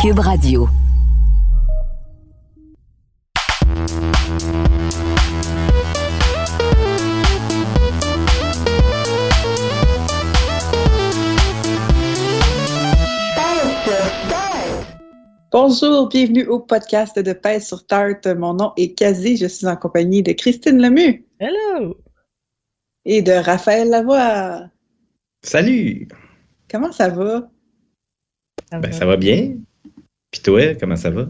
Cube Radio. Bonjour, bienvenue au podcast de Pèse sur Tarte. Mon nom est Kazi, je suis en compagnie de Christine Lemu. Hello! Et de Raphaël Lavoie. Salut! Comment ça va? Ça ben, va. ça va bien. Puis toi, comment ça va?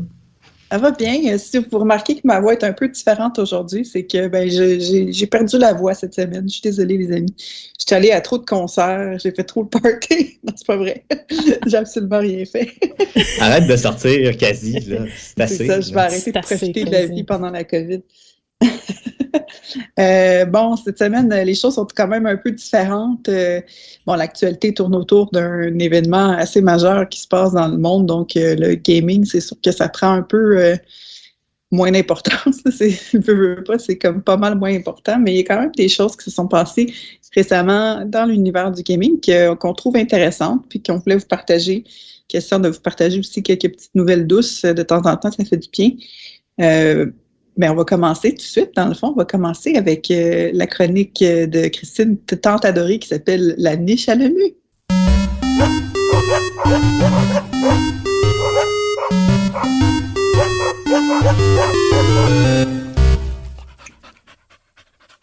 Ça va bien. Si vous remarquez que ma voix est un peu différente aujourd'hui, c'est que ben, j'ai perdu la voix cette semaine. Je suis désolée, les amis. J'étais allée à trop de concerts, j'ai fait trop de party. Non, c'est pas vrai. j'ai absolument rien fait. Arrête de sortir quasi, là. C'est assez. ça, je vais arrêter de profiter de la vie pendant la COVID. Euh, bon, cette semaine, les choses sont quand même un peu différentes. Euh, bon, l'actualité tourne autour d'un événement assez majeur qui se passe dans le monde. Donc, euh, le gaming, c'est sûr que ça prend un peu moins d'importance. c'est comme pas mal moins important, mais il y a quand même des choses qui se sont passées récemment dans l'univers du gaming qu'on trouve intéressantes, puis qu'on voulait vous partager. Question de vous partager aussi quelques petites nouvelles douces de temps en temps, ça fait du bien. Bien, on va commencer tout de suite. Dans le fond, on va commencer avec euh, la chronique de Christine tant adorée qui s'appelle La niche à la mue.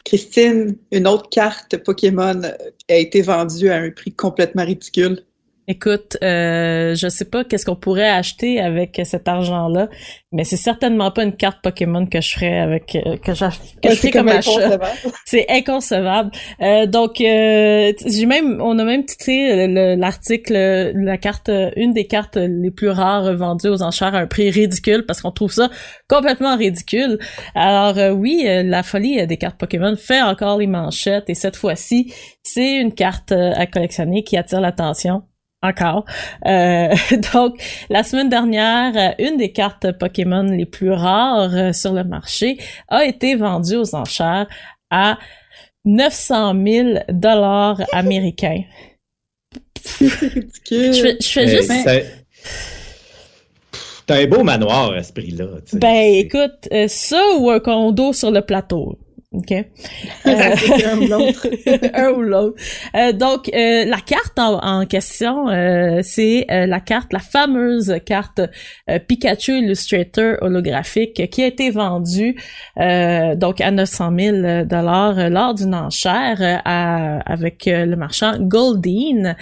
Christine, une autre carte Pokémon a été vendue à un prix complètement ridicule. Écoute, euh, je sais pas qu'est-ce qu'on pourrait acheter avec cet argent-là, mais c'est certainement pas une carte Pokémon que je ferais avec euh, que, je comme achat. C'est inconcevable. Euh, donc, euh, j'ai même, on a même titré l'article, la carte, une des cartes les plus rares vendues aux enchères à un prix ridicule parce qu'on trouve ça complètement ridicule. Alors oui, la folie des cartes Pokémon fait encore les manchettes et cette fois-ci, c'est une carte à collectionner qui attire l'attention encore. Euh, donc, la semaine dernière, une des cartes Pokémon les plus rares euh, sur le marché a été vendue aux enchères à 900 000 dollars américains. je, fais, juste... T'as un beau manoir à ce prix-là. Ben, écoute, euh, ça ou un condo sur le plateau. OK. Euh, un ou l'autre. un ou l'autre. Euh, donc, euh, la carte en, question, c'est la carte, la fameuse carte Pikachu Illustrator holographique qui a été vendue donc à 900 000 dollars lors d'une enchère avec le marchand Goldine.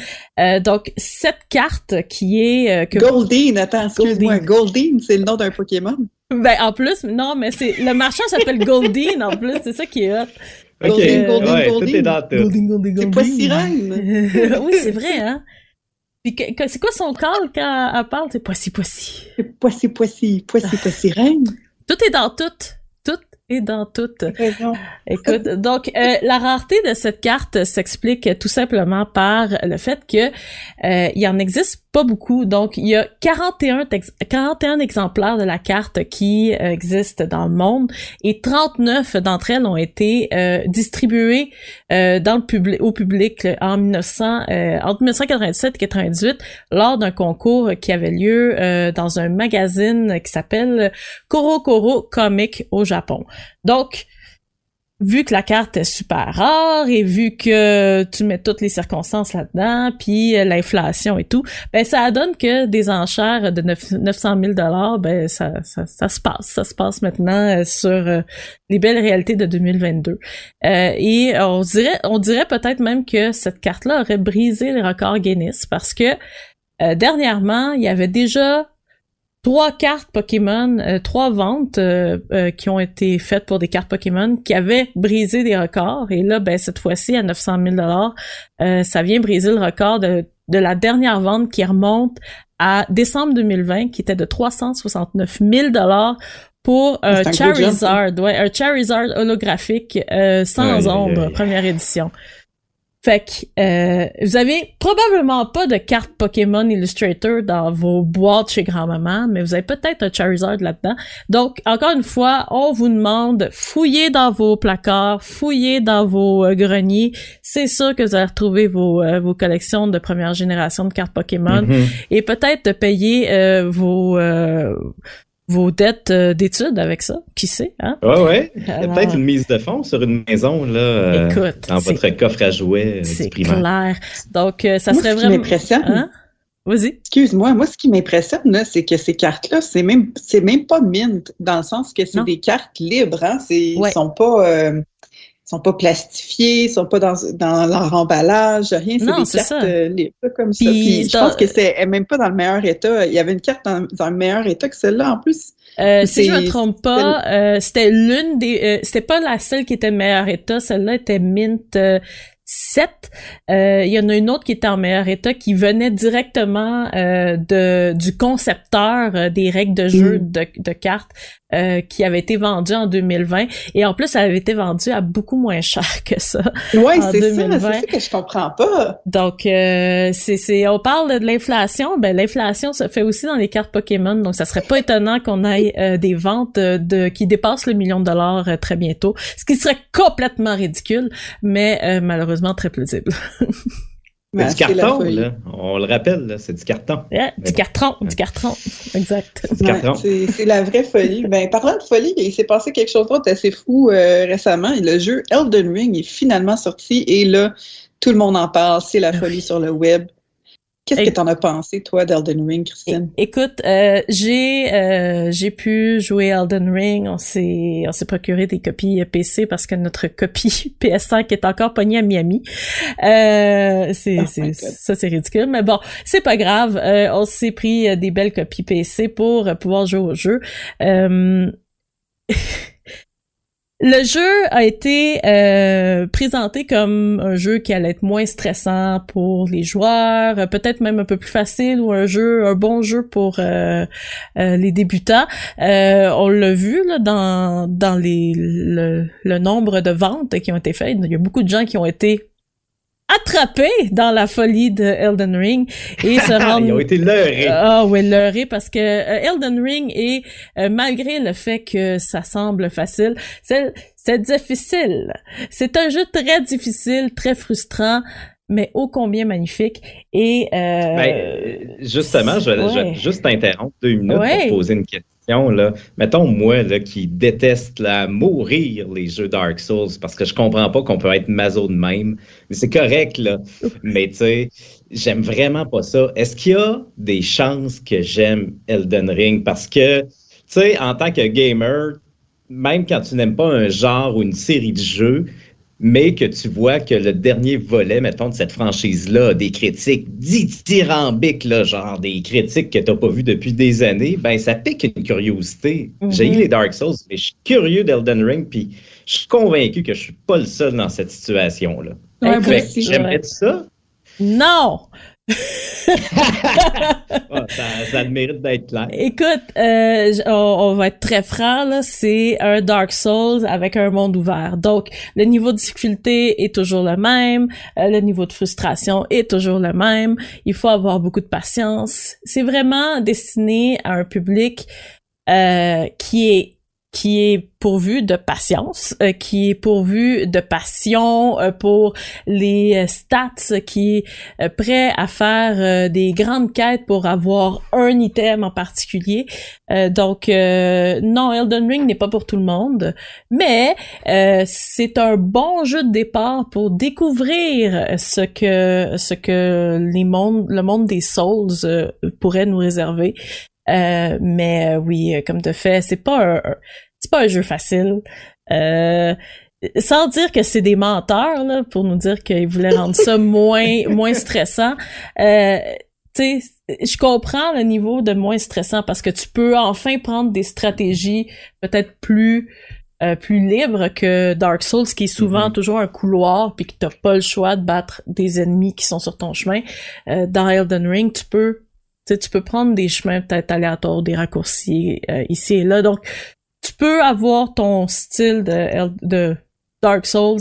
donc, cette carte qui est... Que... Goldine, attends, excuse-moi. Goldine, c'est le nom d'un Pokémon? Ben, en plus, non, mais c'est, le marchand s'appelle Goldine, en plus, c'est ça qui est hot. Goldine, Goldine, ouais, Goldine. Goldine, Goldine, C'est pas sirène. oui, c'est vrai, hein. Puis c'est quoi son call quand elle parle? C'est poissy, poissy. C'est poissy, poissy, poissy, poissy, reine. Tout est dans tout et dans tout. Écoute, donc euh, la rareté de cette carte s'explique tout simplement par le fait que euh, il en existe pas beaucoup. Donc il y a 41 41 exemplaires de la carte qui euh, existent dans le monde et 39 d'entre elles ont été euh, distribuées dans le public au public en 1900 entre 1997 et 98 lors d'un concours qui avait lieu dans un magazine qui s'appelle Koro Koro Comic au Japon. Donc, vu que la carte est super rare et vu que tu mets toutes les circonstances là-dedans, puis euh, l'inflation et tout, ben ça donne que des enchères de 900 000 dollars, ben ça, ça, ça, se passe, ça se passe maintenant euh, sur euh, les belles réalités de 2022. et on dirait, on dirait peut-être même que cette carte-là aurait brisé les records Guinness parce que dernièrement, il y avait déjà trois cartes Pokémon, euh, trois ventes euh, euh, qui ont été faites pour des cartes Pokémon qui avaient brisé des records. Et là, ben cette fois-ci à 900 000 dollars, ça vient briser le record de de la dernière vente qui remonte à décembre 2020, qui était de 369 000 dollars pour un, Charizard, ouais, un Charizard holographique euh, sans ombre, première édition. Fait que euh, vous avez probablement pas de carte Pokémon Illustrator dans vos boîtes chez grand-maman, mais vous avez peut-être un Charizard là-dedans. Donc, encore une fois, on vous demande fouillez dans vos placards, fouillez dans vos euh, greniers. C'est sûr que vous allez retrouver vos, euh, vos collections de première génération de cartes Pokémon Mhm. et peut-être de payer euh, vos vos dettes d'études avec ça. Qui sait, hein? Ouais, ouais. Il y a Alors- peut-être une mise de fonds sur une maison, là, euh, Écoute, dans votre coffre à jouets euh, C'est clair. Donc, euh, ça Moi, serait ce qui vraiment... m'impressionne, Hein? Vas-y. Excuse-moi, moi, ce qui m'impressionne, là, c'est que ces cartes-là, c'est même, c'est même pas mint, dans le sens que c'est des cartes libres, hein. C'est, Ouais. Ils sont pas, euh, sont pas plastifiés, ils sont pas dans, dans leur emballage, rien. C'est des cartes ça. euh, libres, comme ça. Puis je pense que c'est même pas dans le meilleur état. Il y avait une carte dans, dans le meilleur état que celle-là, en plus. Euh, si je me trompe pas, euh, c'était l'une des, euh, c'était pas la seule qui était meilleur état, celle-là était mint euh, 7. Euh, Il y en a une autre qui était en meilleur état qui venait directement euh, de du concepteur euh, des règles de jeu Mm. de, de cartes euh, qui avait été vendue en 2020 et en plus elle avait été vendue à beaucoup moins cher que ça. Ouais, En c'est ça, 2020. c'est ça que je comprends pas. Donc, euh, c'est, c'est, on parle de l'inflation. Ben, l'inflation se fait aussi dans les cartes Pokémon. Donc, ça serait pas étonnant qu'on ait euh, des ventes de, de- qui dépassent le million de dollars euh, très bientôt. Ce qui serait complètement ridicule, mais euh, malheureusement très plausible. C'est du carton, là. On le rappelle, là, c'est du carton. Yeah, du carton, du carton. Exact. Du Ouais, carton. c'est c'est la vraie folie. Ben, parlant de folie, il s'est passé quelque chose d'autre assez fou euh, récemment. Le jeu Elden Ring est finalement sorti et là, tout le monde en parle. C'est la folie sur le web. Qu'est-ce que t'en as pensé, toi, d'Elden Ring, Christine? Écoute, euh, j'ai euh, j'ai pu jouer Elden Ring. On s'est on s'est procuré des copies euh, PC parce que notre copie PS5 est encore pognée à Miami. Euh, c'est Oh c'est ça c'est ridicule, mais bon, c'est pas grave. Euh, on s'est pris euh, des belles copies PC pour pouvoir jouer au jeu. Le jeu a été euh, présenté comme un jeu qui allait être moins stressant pour les joueurs, peut-être même un peu plus facile ou un jeu, un bon jeu pour euh, euh, les débutants. Euh, on l'a vu là, dans dans les le, le nombre de ventes qui ont été faites. Il y a beaucoup de gens qui ont été attrapés dans la folie de Elden Ring et se rendent Ils ont été leurrés. ah ouais, leurré parce que euh, Elden Ring est euh, malgré le fait que ça semble facile, c'est c'est difficile. C'est un jeu très difficile, très frustrant, mais ô combien magnifique. Et euh, Ben, justement, je vais, je vais ouais. juste t'interrompre deux minutes Ouais. pour poser une question. Là. Mettons, moi, là, qui déteste là, mourir les jeux Dark Souls, parce que je comprends pas qu'on peut être maso de même. Mais c'est correct, là. Mais tu sais, j'aime vraiment pas ça. Est-ce qu'il y a des chances que j'aime Elden Ring? Parce que, tu sais, en tant que gamer, même quand tu n'aimes pas un genre ou une série de jeux, mais que tu vois que le dernier volet, mettons, de cette franchise-là, des critiques dithyrambiques, là, genre des critiques que tu n'as pas vues depuis des années, ben ça pique une curiosité. Mhm. J'ai eu les Dark Souls, mais je suis curieux d'Elden Ring, puis je suis convaincu que je suis pas le seul dans cette situation-là. Ouais. J'aimerais ça? non, Ah, ça. Ça mérite d'être clair. Écoute, euh, on va être très franc là, c'est un Dark Souls avec un monde ouvert. Donc, le niveau de difficulté est toujours le même, euh, le niveau de frustration est toujours le même. Il faut avoir beaucoup de patience. C'est vraiment destiné à un public euh, qui est qui est pourvu de patience, euh, qui est pourvu de passion euh, pour les euh, stats, qui est prêt à faire des grandes quêtes pour avoir un item en particulier. Donc non, Elden Ring n'est pas pour tout le monde, mais c'est un bon jeu de départ pour découvrir ce que ce que les mondes, le monde des Souls pourrait nous réserver. Euh, mais euh, oui, euh, comme de fait, c'est pas un, c'est pas un jeu facile. Euh, sans dire que c'est des menteurs là, pour nous dire qu'ils voulaient rendre ça moins moins stressant. Euh, tu sais, je comprends le niveau de moins stressant parce que tu peux enfin prendre des stratégies peut-être plus euh, plus libre que Dark Souls, qui est souvent Mhm. toujours un couloir, puis que t'as pas le choix de battre des ennemis qui sont sur ton chemin. Euh, dans Elden Ring, tu peux, tu sais, tu peux prendre des chemins peut-être aléatoires, des raccourcis euh, ici et là. Donc, tu peux avoir ton style de, Dark Souls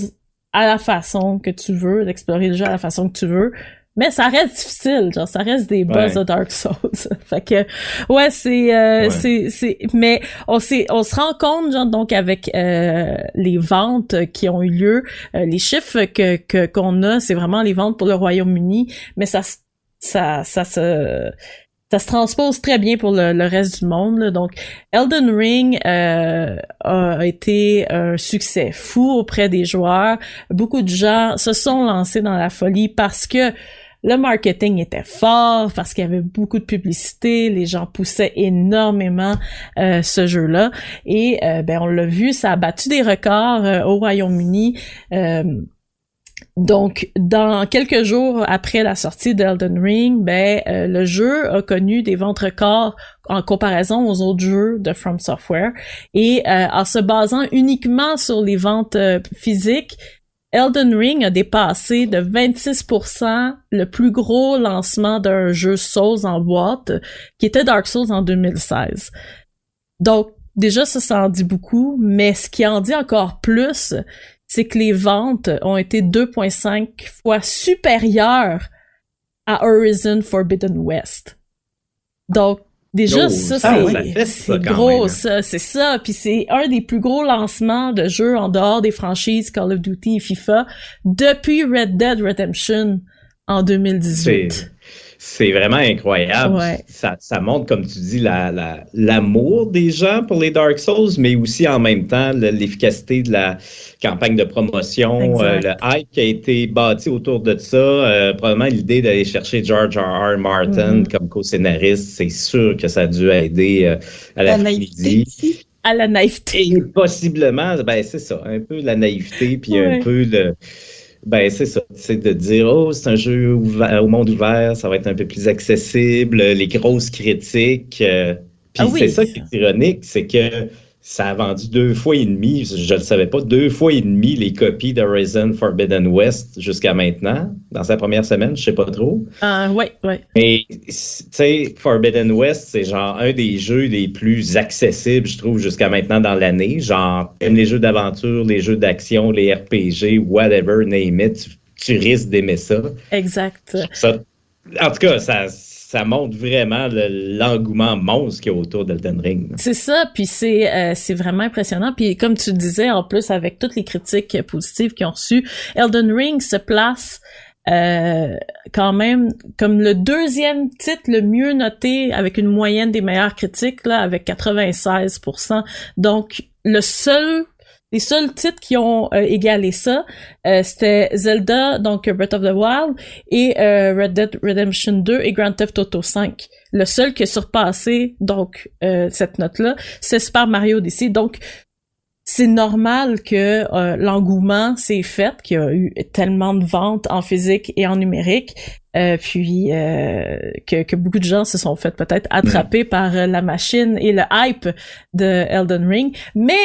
à la façon que tu veux, d'explorer le jeu à la façon que tu veux. Mais ça reste difficile, genre ça reste des boss Ouais. de Dark Souls. fait que ouais, c'est euh, Ouais. c'est c'est mais on s'est on se rend compte genre donc avec euh, les ventes qui ont eu lieu, euh, les chiffres que que qu'on a, c'est vraiment les ventes pour le Royaume-Uni, mais ça s- ça ça se ça se transpose très bien pour le, reste du monde. Donc, Elden Ring euh, a été un succès fou auprès des joueurs. Beaucoup de gens se sont lancés dans la folie parce que le marketing était fort, parce qu'il y avait beaucoup de publicité, les gens poussaient énormément euh, ce jeu-là. Et euh, ben on l'a vu, ça a battu des records au Royaume-Uni. Donc, dans quelques jours après la sortie d'Elden Ring, ben euh, le jeu a connu des ventes records en comparaison aux autres jeux de From Software. Et euh, en se basant uniquement sur les ventes euh, physiques, Elden Ring a dépassé de 26% le plus gros lancement d'un jeu Souls en boîte, qui était Dark Souls en 2016. Donc, déjà, ça, ça en dit beaucoup, mais ce qui en dit encore plus, c'est que les ventes ont été 2,5 fois supérieures à Horizon Forbidden West. Donc, déjà, Oh, ça, c'est gros, hein. ça, c'est ça. Puis c'est un des plus gros lancements de jeux en dehors des franchises Call of Duty et FIFA depuis Red Dead Redemption en 2018. C'est vraiment incroyable. Ouais. Ça, ça montre, comme tu dis, la- la- l'amour des gens pour les Dark Souls, mais aussi en même temps le- l'efficacité de la campagne de promotion, euh, le hype qui a été bâti autour de ça. euh, probablement l'idée d'aller chercher George R. R. Martin Mhm. comme co-scénariste, c'est sûr que ça a dû aider euh, à la, La. À la naïveté. Et possiblement, ben c'est ça, un peu la naïveté, puis Ouais. un peu le. Ben c'est ça, c'est de dire, oh, c'est un jeu ouvert- au monde ouvert, ça va être un peu plus accessible, les grosses critiques. euh, puis Ah oui. c'est ça qui est ironique, c'est que ça a vendu deux fois et demi, je ne le savais pas, deux fois et demi les copies d'Horizon Forbidden West jusqu'à maintenant, dans sa première semaine, je sais pas trop. Ah, ouais, ouais. Mais, tu sais, Forbidden West, c'est genre un des jeux les plus accessibles, je trouve, jusqu'à maintenant dans l'année. Genre, t'aimes les jeux d'aventure, les jeux d'action, les RPG, whatever, name it, tu, tu risques d'aimer ça. Exact. ça. En tout cas, ça, ça montre vraiment le- l'engouement monstre qu'il y a autour d'Elden Ring. C'est ça, puis c'est euh, c'est vraiment impressionnant. Puis comme tu disais, en plus avec toutes les critiques positives qu'ils ont reçues, Elden Ring se place euh, quand même comme le deuxième titre le mieux noté avec une moyenne des meilleures critiques là avec 96%. Donc le seul les seuls titres qui ont euh, égalé ça, euh, c'était Zelda, donc Breath of the Wild, et euh, Red Dead Redemption 2 et Grand Theft Auto 5. Le seul qui a surpassé donc euh, cette note-là, c'est Super Mario Odyssey. Donc c'est normal que euh, l'engouement s'est fait, qu'il y a eu tellement de ventes en physique et en numérique, euh, puis euh, que, que beaucoup de gens se sont fait peut-être attraper par euh, la machine et le hype de Elden Ring. Mais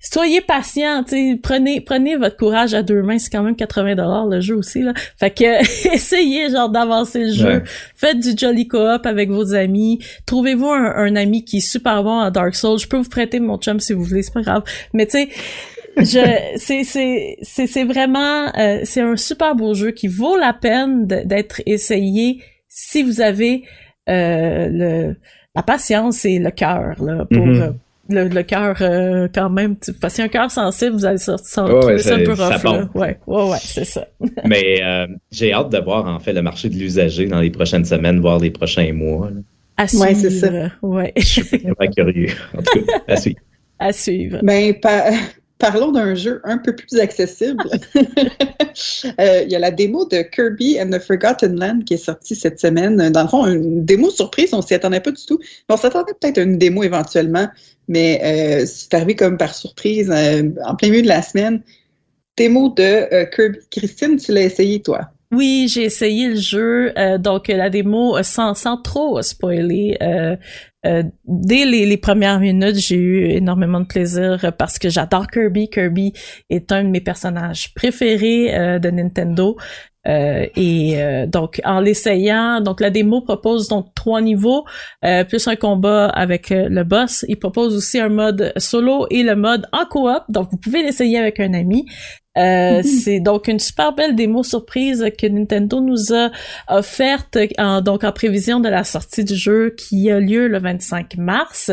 soyez sais, prenez prenez votre courage à deux mains, c'est quand même 80 dollars le jeu aussi là. Fait que essayez genre d'avancer le jeu, Ouais. faites du jolly coop avec vos amis, trouvez-vous un, un ami qui est super bon à Dark Souls, je peux vous prêter mon chum si vous voulez, c'est pas grave. Mais tu sais, c'est c'est c'est c'est vraiment euh, c'est un super beau jeu qui vaut la peine d'être essayé si vous avez euh, le la patience et le cœur là pour Mhm. euh, le, le cœur euh, quand même tu- parce qu'il y a un cœur sensible vous allez so- so- Ouais, ça un peu rough ouais ouais ouais c'est ça Mais euh, j'ai hâte de voir, en fait, le marché de l'usager dans les prochaines semaines, voire les prochains mois. là. à Ouais, c'est ça. suivre ouais Je suis vraiment curieux. En tout cas, à suivre. à suivre Ben, pa- parlons d'un jeu un peu plus accessible. Euh, Il y a la démo de Kirby and the Forgotten Land qui est sortie cette semaine. Dans le fond, une démo surprise, on s'y attendait pas du tout. On s'attendait peut-être à une démo éventuellement, mais euh, c'est arrivé comme par surprise euh, en plein milieu de la semaine. Démo de Kirby. Christine, tu l'as essayé, toi? Oui, j'ai essayé le jeu, euh, donc la démo sans, sans trop spoiler. Euh, euh, dès les, les, premières minutes, j'ai eu énormément de plaisir parce que j'adore Kirby. Kirby est un de mes personnages préférés de Nintendo. Euh, et euh, donc en l'essayant, donc la démo propose donc trois niveaux euh, plus un combat avec le boss. Il propose aussi un mode solo et le mode en coop. Donc vous pouvez l'essayer avec un ami. Euh, c'est donc une super belle démo surprise que Nintendo nous a offerte en, donc en prévision de la sortie du jeu qui a lieu le 25 mars.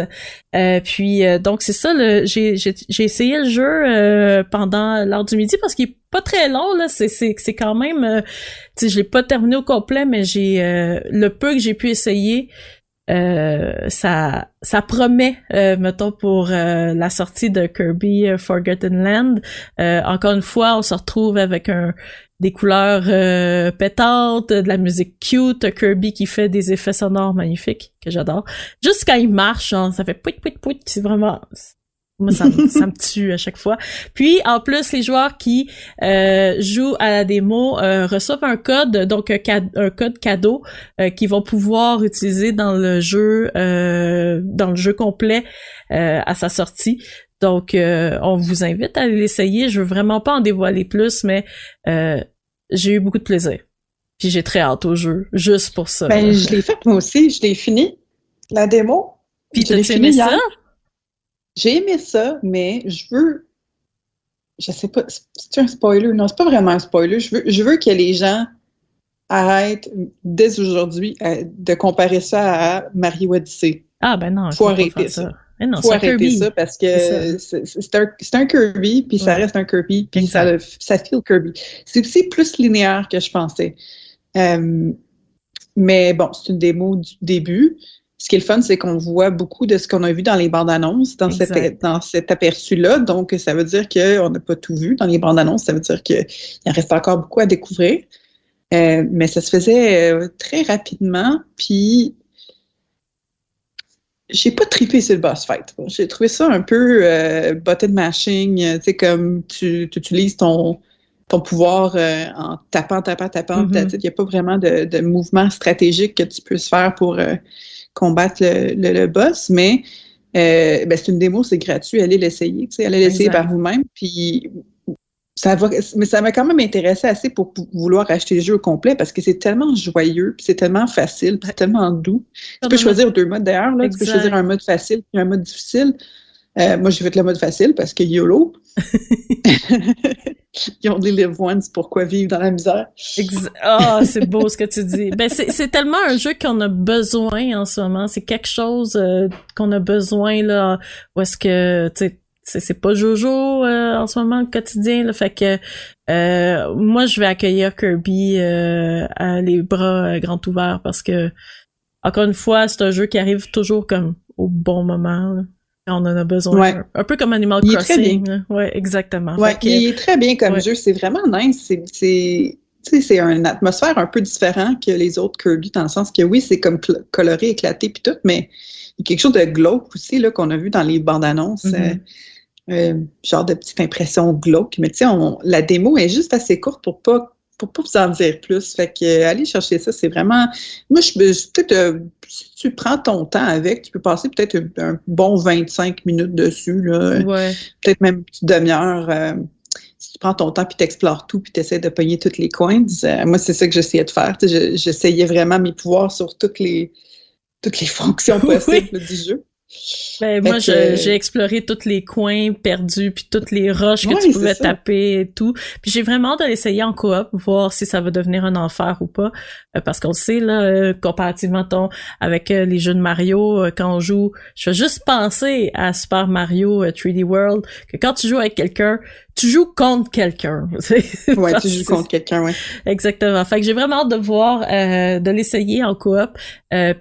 Euh, puis euh, donc c'est ça, j'ai, essayé le jeu pendant l'heure du midi parce qu'il est pas très long là, c'est c'est c'est quand même, tu sais, je l'ai pas terminé au complet, mais j'ai le peu que j'ai pu essayer. Euh, ça ça promet euh, mettons pour euh, la sortie de Kirby Forgotten Land. Encore une fois on se retrouve avec un des couleurs pétantes de la musique cute Kirby qui fait des effets sonores magnifiques que j'adore. Juste il marche ça fait pouit pouit pouit c'est vraiment moi, ça, me, ça me tue à chaque fois. Puis, en plus, les joueurs qui euh, jouent à la démo euh, reçoivent un code, donc un, code cadeau euh, qu'ils vont pouvoir utiliser dans le jeu, dans le jeu complet à sa sortie. Donc, on vous invite à l'essayer. Je veux vraiment pas en dévoiler plus, mais j'ai eu beaucoup de plaisir. Puis j'ai très hâte au jeu, juste pour ça. Ben, je l'ai fait moi aussi, je l'ai fini, la démo. Puis t'as aimé ça? J'ai aimé ça, mais je veux. Je sais pas, c'est un spoiler? Non, c'est pas vraiment un spoiler. Je veux, je veux que les gens arrêtent dès aujourd'hui euh, de comparer ça à Mario Odyssey. Ah, ben non, faut arrêter ça. Il non, faut arrêter Kirby. ça parce que c'est un, un, Kirby, puis ça reste un Kirby, puis ça, ça feel Kirby. C'est aussi plus linéaire que je pensais. Euh, mais bon, c'est une démo du début ce qui est le fun, c'est qu'on voit beaucoup de ce qu'on a vu dans les bandes annonces dans, cet aperçu-là. Donc, ça veut dire qu'on n'a pas tout vu dans les bandes annonces. Ça veut dire qu'il en reste encore beaucoup à découvrir. Euh, mais ça se faisait euh, très rapidement. Puis, j'ai pas tripé sur le boss fight. J'ai trouvé ça un peu euh, button mashing. Euh, tu sais, comme tu, utilises ton, ton pouvoir en tapant, tapant, tapant. Mm-hmm. Il n'y a pas vraiment de, de, mouvement stratégique que tu puisses faire pour combattre le, boss, mais euh, ben, c'est une démo, c'est gratuit, allez l'essayer, allez l'essayer par vous-même, puis ça va, mais ça m'a quand même intéressé assez pour vouloir acheter le jeu au complet parce que c'est tellement joyeux, puis c'est tellement facile, c'est tellement doux. Tu peux choisir deux modes d'ailleurs. Tu peux choisir un mode facile puis un mode difficile. Euh, moi, j'ai fait le mode facile parce que YOLO. Ils ont des live once, pourquoi vivre dans la misère? Ah, oh, c'est beau ce que tu dis. Ben, c'est tellement un jeu qu'on a besoin en ce moment. C'est quelque chose euh, qu'on a besoin, là, où est-ce que, tu sais, c'est pas Jojo euh, en ce moment le quotidien là, fait que euh, moi je vais accueillir Kirby à les bras grands ouverts parce que encore une fois c'est un jeu qui arrive toujours comme au bon moment là on en a besoin. Un, peu comme Animal il Crossing. Ouais, exactement. Ouais, il est très bien comme jeu. C'est vraiment nice. C'est c'est une atmosphère un peu différente que les autres Kirby, dans le sens que oui, c'est comme coloré, éclaté, puis tout, mais il y a quelque chose de glauque aussi là, qu'on a vu dans les bandes annonces. Mm-hmm. Euh, euh, genre de petite impression glauque. Mais tu sais, la démo est juste assez courte pour pas pour pas vous en dire plus. Fait que euh, allez chercher ça, c'est vraiment. Moi, je peut-être euh, si tu prends ton temps avec, tu peux passer peut-être un, bon 25 minutes dessus, là. Peut-être même une petite demi-heure. Euh, si tu prends ton temps puis t'explores tout puis t'essaies de pogner toutes les coins. moi, c'est ça que j'essayais de faire. J'essayais vraiment mes pouvoirs sur toutes les toutes les fonctions possibles du jeu. Ben, moi, j'ai exploré tous les coins perdus, puis toutes les roches que tu pouvais taper et tout. Puis j'ai vraiment hâte de l'essayer en coop, voir si ça va devenir un enfer ou pas. Euh, parce qu'on sait, là, euh, comparativement ton, avec euh, les jeux de Mario, quand on joue, je veux juste penser à Super Mario 3D World, que quand tu joues avec quelqu'un, tu joues contre quelqu'un. ouais, tu joues contre quelqu'un, ouais. Exactement. Fait que j'ai vraiment hâte de voir, de l'essayer en coop,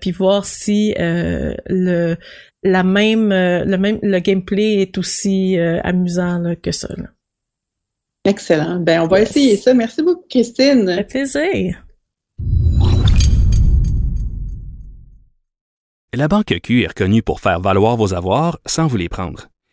puis voir si le la même, euh, le même, le gameplay est aussi euh, amusant que ça. Excellent. Ben, on va essayer ça. Merci beaucoup, Christine. Un plaisir. La Banque Q est reconnue pour faire valoir vos avoirs sans vous les prendre.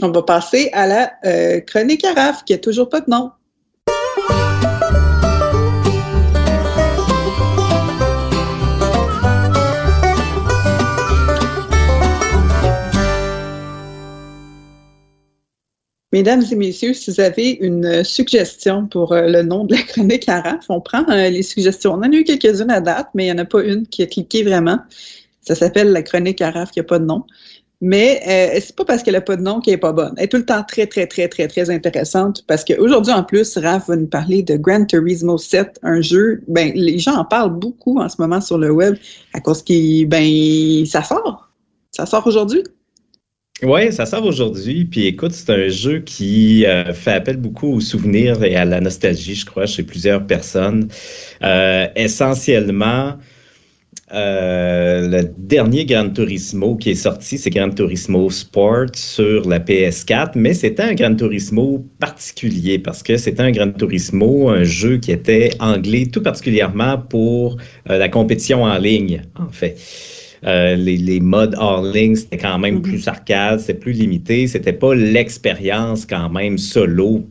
On va passer à la euh, chronique Araf, qui a toujours pas de nom. Mesdames et messieurs, si vous avez une suggestion pour euh, le nom de la chronique Araf, on prend euh, les suggestions. On en a eu quelques-unes à date, mais il n'y en a pas une qui a cliqué vraiment. Ça s'appelle la chronique Araf qui n'a pas de nom. Mais euh, c'est pas parce qu'elle n'a pas de nom qu'elle n'est pas bonne. Elle est tout le temps très, très, très, très, très intéressante parce qu'aujourd'hui, en plus, Raph va nous parler de Gran Turismo 7, un jeu, ben, les gens en parlent beaucoup en ce moment sur le web à cause qu'il, ben, ça sort. Ça sort aujourd'hui. Oui, ça sort aujourd'hui. Puis écoute, c'est un jeu qui euh, fait appel beaucoup aux souvenirs et à la nostalgie, je crois, chez plusieurs personnes. Euh, essentiellement, le dernier Gran Turismo qui est sorti, c'est Gran Turismo Sport sur la PS4, mais c'était un Gran Turismo particulier parce que c'était un Gran Turismo, un jeu qui était anglais tout particulièrement pour euh, la compétition en ligne, en fait. Euh, les, les, modes hors ligne, c'était quand même mm-hmm. plus arcade, c'était plus limité, c'était pas l'expérience quand même solo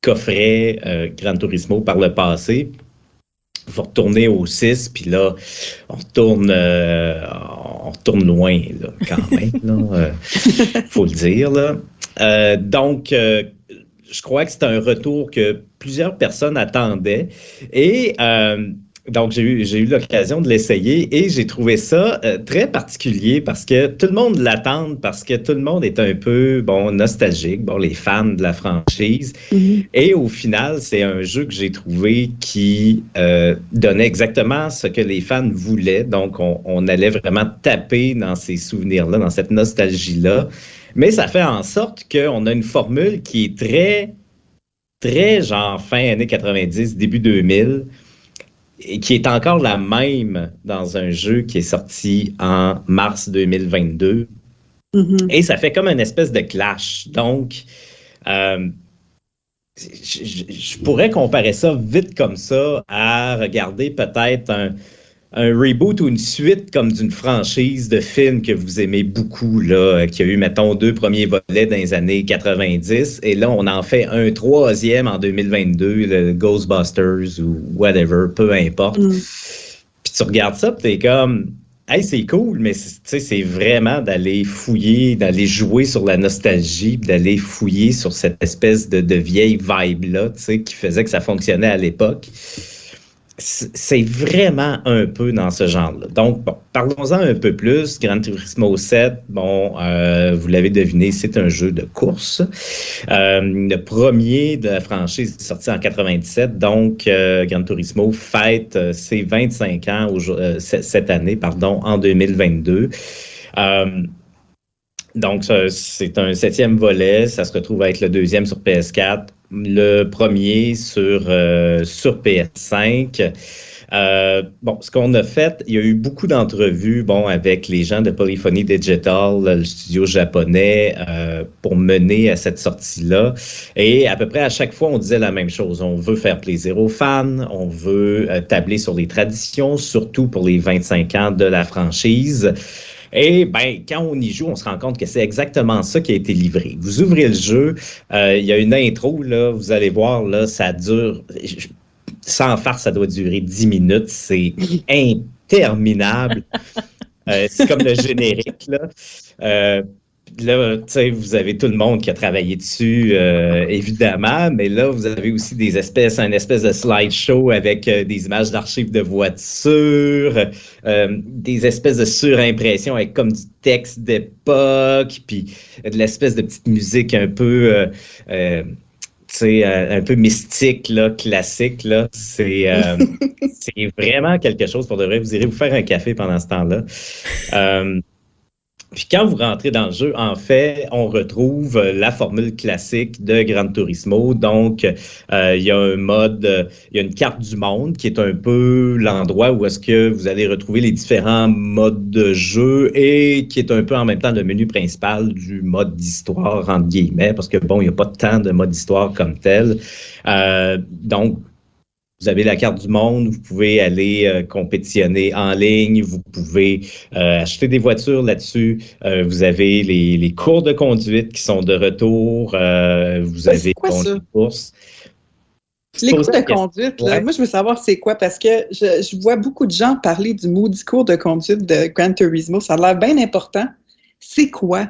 qu'offrait Gran Turismo par le passé il faut retourner au 6, puis là, on retourne, euh, on retourne loin, là, quand même. Il euh, faut le dire. Là. Euh, donc, je crois que c'est un retour que plusieurs personnes attendaient. Et donc, j'ai eu, j'ai eu l'occasion de l'essayer et j'ai trouvé ça euh, très particulier parce que tout le monde l'attend, parce que tout le monde est un peu, bon, nostalgique, bon, les fans de la franchise. Mm-hmm. Et au final, c'est un jeu que j'ai trouvé qui euh, donnait exactement ce que les fans voulaient. Donc, on, on allait vraiment taper dans ces souvenirs-là, dans cette nostalgie-là. Mais ça fait en sorte qu'on a une formule qui est très, très genre fin années 90, début 2000 et qui est encore la même dans un jeu qui est sorti en mars 2022. Mm-hmm. Et ça fait comme une espèce de clash. Donc, euh, je, pourrais comparer ça vite comme ça à regarder peut-être un, un reboot ou une suite comme d'une franchise de films que vous aimez beaucoup, là, qui a eu, mettons, deux premiers volets dans les années 90, et là, on en fait un troisième en 2022, le Ghostbusters ou whatever, peu importe. Mm. Puis tu regardes ça, tu es comme, hey, c'est cool, mais c'est vraiment d'aller fouiller, d'aller jouer sur la nostalgie, d'aller fouiller sur cette espèce de, de vieille vibe-là, qui faisait que ça fonctionnait à l'époque c'est vraiment un peu dans ce genre-là. Donc, bon, parlons-en un peu plus. Gran Turismo 7, bon, euh, vous l'avez deviné, c'est un jeu de course. Euh, le premier de la franchise est sorti en 97, donc euh, Gran Turismo fête ses 25 ans cette année, pardon, en 2022. donc, c'est un septième volet. Ça se retrouve avec le deuxième sur PS4 le premier sur, euh, sur PS5. Euh, bon, ce qu'on a fait, il y a eu beaucoup d'entrevues, bon, avec les gens de Polyphony Digital, le studio japonais, euh, pour mener à cette sortie-là. Et à peu près à chaque fois, on disait la même chose. On veut faire plaisir aux fans, on veut tabler sur les traditions, surtout pour les 25 ans de la franchise. Et ben, quand on y joue, on se rend compte que c'est exactement ça qui a été livré. Vous ouvrez le jeu, euh, il y a une intro, là, vous allez voir, là, ça dure. Sans farce, ça doit durer 10 minutes. C'est interminable. Euh, c'est comme le générique, là. Euh, là, vous avez tout le monde qui a travaillé dessus, euh, évidemment, mais là, vous avez aussi des espèces, un espèce de slideshow avec euh, des images d'archives de voitures, euh, des espèces de surimpressions avec comme du texte d'époque, puis de l'espèce de petite musique un peu, un peu mystique, là, classique, là. C'est, c'est vraiment quelque chose pour de vrai. Vous irez vous faire un café pendant ce temps-là. Puis quand vous rentrez dans le jeu, en fait, on retrouve la formule classique de Gran Turismo. Donc, euh, il y a un mode, euh, il y a une carte du monde qui est un peu l'endroit où est-ce que vous allez retrouver les différents modes de jeu et qui est un peu en même temps le menu principal du mode d'histoire, entre guillemets, parce que bon, il n'y a pas tant de mode d'histoire comme tel. Euh, donc, vous avez la carte du monde, vous pouvez aller euh, compétitionner en ligne, vous pouvez euh, acheter des voitures là-dessus, euh, vous avez les, les, cours de conduite qui sont de retour, vous avez quoi, ça? course. Les cours de conduite, là, moi je veux savoir c'est quoi parce que je, je, vois beaucoup de gens parler du maudit cours de conduite de Gran Turismo, ça a l'air bien important. C'est quoi?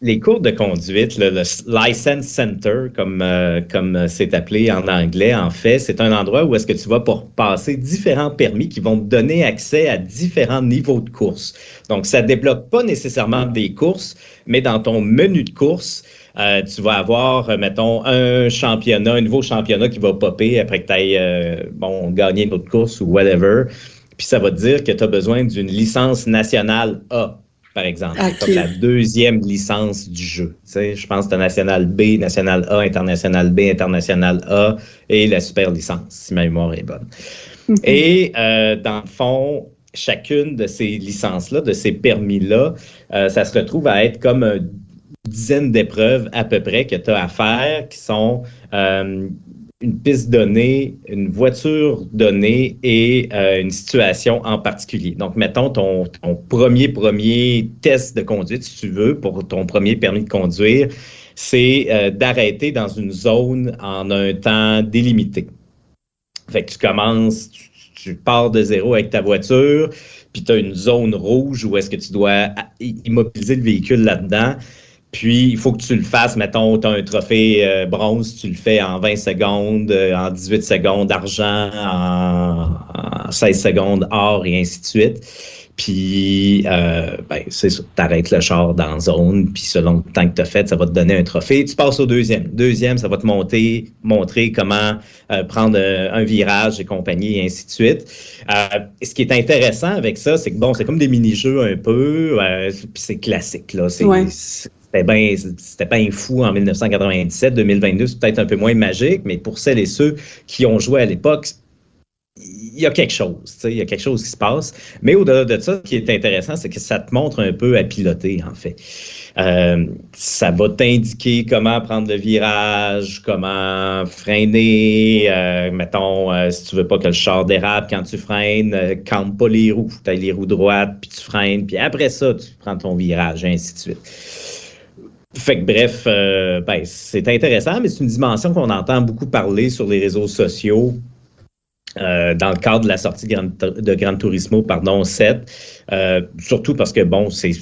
Les cours de conduite, le, License Center, comme euh, comme c'est appelé en anglais, en fait, c'est un endroit où est-ce que tu vas pour passer différents permis qui vont te donner accès à différents niveaux de course. Donc, ça débloque pas nécessairement des courses, mais dans ton menu de course, euh, tu vas avoir, euh, mettons, un championnat, un nouveau championnat qui va popper après que tu ailles, bon, gagner une autre course ou whatever. Puis ça va te dire que tu as besoin d'une licence nationale A par exemple. Comme la deuxième licence du jeu. Tu sais, je pense que National B, National A, International B, International A et la super licence, si ma mémoire est bonne. Mhm. Et euh, dans le fond, chacune de ces licences-là, de ces permis-là, euh, ça se retrouve à être comme une dizaine d'épreuves à peu près que tu as à faire qui sont euh, une piste donnée, une voiture donnée et euh, une situation en particulier. Donc, mettons ton, premier premier test de conduite, si tu veux, pour ton premier permis de conduire, c'est euh, d'arrêter dans une zone en un temps délimité. Fait que tu commences, tu, pars de zéro avec ta voiture, puis tu as une zone rouge où est-ce que tu dois immobiliser le véhicule là-dedans. Puis, il faut que tu le fasses. Mettons, tu as un trophée euh, bronze, tu le fais en 20 secondes, euh, en 18 secondes, argent, en, 16 secondes, or, et ainsi de suite. Puis, euh, ben, c'est ça, tu arrêtes le char dans la zone, puis selon le temps que tu as fait, ça va te donner un trophée. Tu passes au deuxième. Deuxième, ça va te monter, montrer comment prendre un virage et compagnie, et ainsi de suite. ce qui est intéressant avec ça, c'est que, bon, c'est comme des mini-jeux un peu, puis c'est classique, là. C'est, c'était bien c'était fou en 1997. 2022, c'est peut-être un peu moins magique, mais pour celles et ceux qui ont joué à l'époque, il y a quelque chose, il y a quelque chose qui se passe. Mais au-delà de ça, ce qui est intéressant, c'est que ça te montre un peu à piloter, en fait. Euh, ça va t'indiquer comment prendre le virage, comment freiner. Euh, mettons, euh, si tu veux pas que le char dérape quand tu freines, campe pas les roues. Tu as les roues droites, puis tu freines, puis après ça, tu prends ton virage, et ainsi de suite. Fait que bref, euh, ben, c'est intéressant, mais c'est une dimension qu'on entend beaucoup parler sur les réseaux sociaux. Euh, dans le cadre de la sortie de Gran Turismo, pardon, 7, euh, surtout parce que, bon, c'est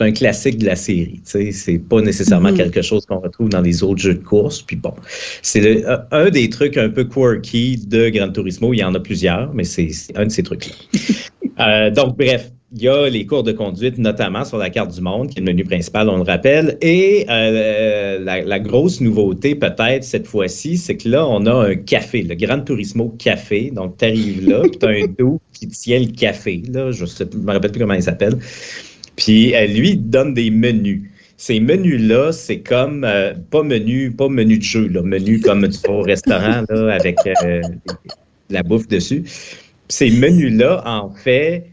un classique de la série. C'est pas nécessairement mm-hmm. quelque chose qu'on retrouve dans les autres jeux de course. Puis bon, c'est un des trucs un peu quirky de Gran Turismo. Il y en a plusieurs, mais c'est un de ces trucs-là. donc, bref, il y a les cours de conduite, notamment sur la carte du monde, qui est le menu principal, on le rappelle. Et euh, la, grosse nouveauté, peut-être, cette fois-ci, c'est que là, on a un café, le Grand Turismo Café. Donc, tu arrives là, puis tu as un dos qui tient le café. Là, je ne me rappelle plus comment il s'appelle. Puis, euh, lui, il donne des menus. Ces menus-là, c'est comme, euh, pas menu pas menu de jeu, là, menu comme tu vas au restaurant là, avec la bouffe dessus. Ces menus-là, en fait,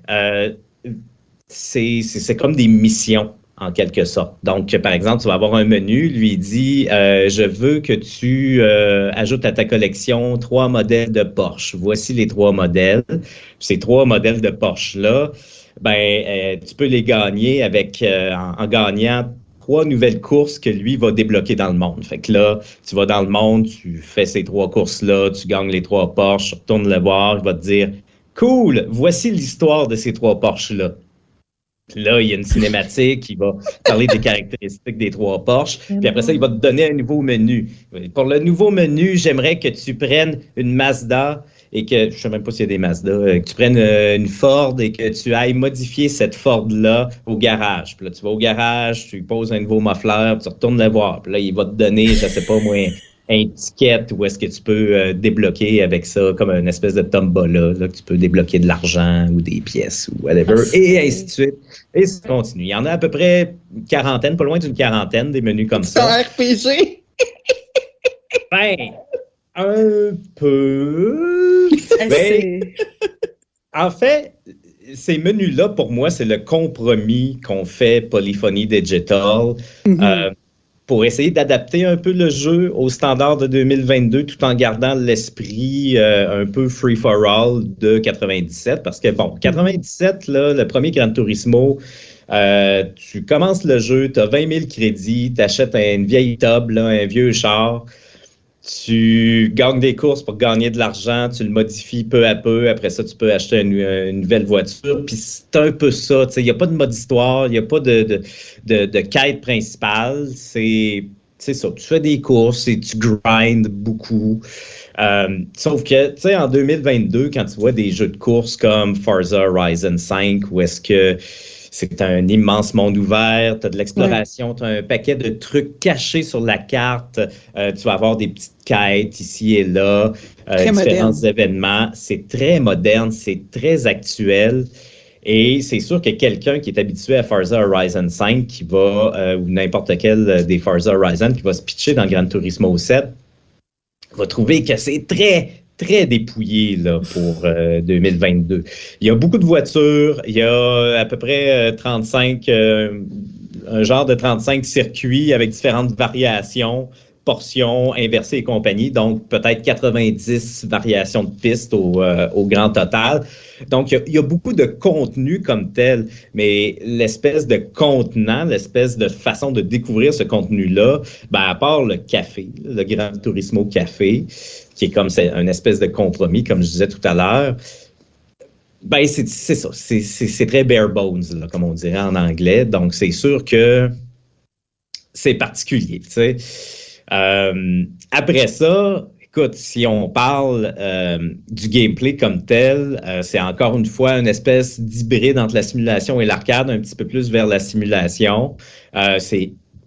c'est comme des missions en quelque sorte. Donc, par exemple, tu vas avoir un menu, lui dit euh, Je veux que tu euh, ajoutes à ta collection trois modèles de Porsche. Voici les trois modèles. Ces trois modèles de Porsche-là, ben, euh, tu peux les gagner avec en, en, gagnant trois nouvelles courses que lui va débloquer dans le monde. Fait que là, tu vas dans le monde, tu fais ces trois courses-là, tu gagnes les trois Porsche, tu retournes le voir, il va te dire Cool, voici l'histoire de ces trois Là, il y a une cinématique, il va parler des caractéristiques des trois Porsche, puis après ça, il va te donner un nouveau menu. Pour le nouveau menu, j'aimerais que tu prennes une Mazda et que, je sais même pas s'il y a des Mazda, euh, que tu prennes euh, une Ford et que tu ailles modifier cette Ford-là au garage. Puis là, tu vas au garage, tu poses un nouveau muffler, tu retournes le voir. Puis là, il va te donner, je sais pas moi, un ticket où est-ce que tu peux euh, débloquer avec ça comme une espèce de tombola, là, que tu peux débloquer de l'argent ou des pièces ou whatever, Ah, et ainsi de suite. Et ça continue. Il y en a à peu près une quarantaine, pas loin d'une quarantaine des menus comme C'est un ça. RPG. Ben, un peu. Ben, En fait, ces menus-là, pour moi, c'est le compromis qu'ont fait Polyphony Digital Mhm. euh, pour essayer d'adapter un peu le jeu aux standards de 2022 tout en gardant l'esprit euh, un peu free-for-all de 97. Parce que, bon, 97, là, le premier Gran Turismo, euh, tu commences le jeu, tu as 20 000 crédits, tu achètes une vieille tub, là, un vieux char. Tu gagnes des courses pour gagner de l'argent, tu le modifies peu à peu. Après ça, tu peux acheter une, une nouvelle voiture. Puis c'est un peu ça. Il n'y a pas de mode histoire, il n'y a pas de, de, de, quête principale. C'est c'est ça. Tu fais des courses et tu grindes beaucoup. Euh, sauf que, tu sais, en 2022, quand tu vois des jeux de courses comme Forza Horizon 5, où est-ce que c'est un immense monde ouvert, tu as de l'exploration, tu as un paquet de trucs cachés sur la carte, euh, tu vas avoir des petites quêtes ici et là, euh, différents moderne. événements. C'est très moderne, c'est très actuel. Et c'est sûr que quelqu'un qui est habitué à Forza Horizon 5, qui va, euh, ou n'importe quel des Forza Horizon, qui va se pitcher dans Gran Turismo 7, va trouver que c'est très, très dépouillé là, pour euh, 2022. Il y a beaucoup de voitures, il y a à peu près euh, 35, euh, un genre de 35 circuits avec différentes variations, portions, inversées et compagnie, donc peut-être 90 variations de pistes au, euh, au grand total. Donc, il y, a, beaucoup de contenu comme tel, mais l'espèce de contenant, l'espèce de façon de découvrir ce contenu-là, ben, à part le café, le Gran Turismo Café, qui est comme c'est un espèce de compromis, comme je disais tout à l'heure, ben, c'est ça. C'est- très bare bones, comme on dirait en anglais. Donc, c'est sûr que c'est particulier. Euh, après ça, écoute, si on parle euh, du gameplay comme tel, euh, c'est encore une fois une espèce d'hybride entre la simulation et l'arcade, un petit peu plus vers la simulation.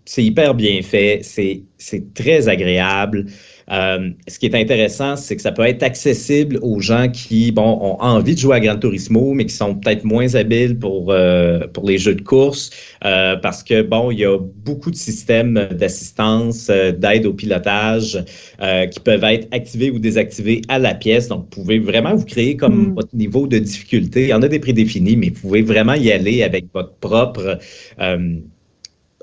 C'est hyper bien fait, c'est très agréable. Euh, ce qui est intéressant, c'est que ça peut être accessible aux gens qui bon, ont envie de jouer à Gran Turismo, mais qui sont peut-être moins habiles pour, euh, pour les jeux de course, euh, parce que bon, il y a beaucoup de systèmes d'assistance, euh, d'aide au pilotage euh, qui peuvent être activés ou désactivés à la pièce. Donc, vous pouvez vraiment vous créer comme Mm. votre niveau de difficulté. Il y en a des prédéfinis, mais vous pouvez vraiment y aller avec votre propre euh,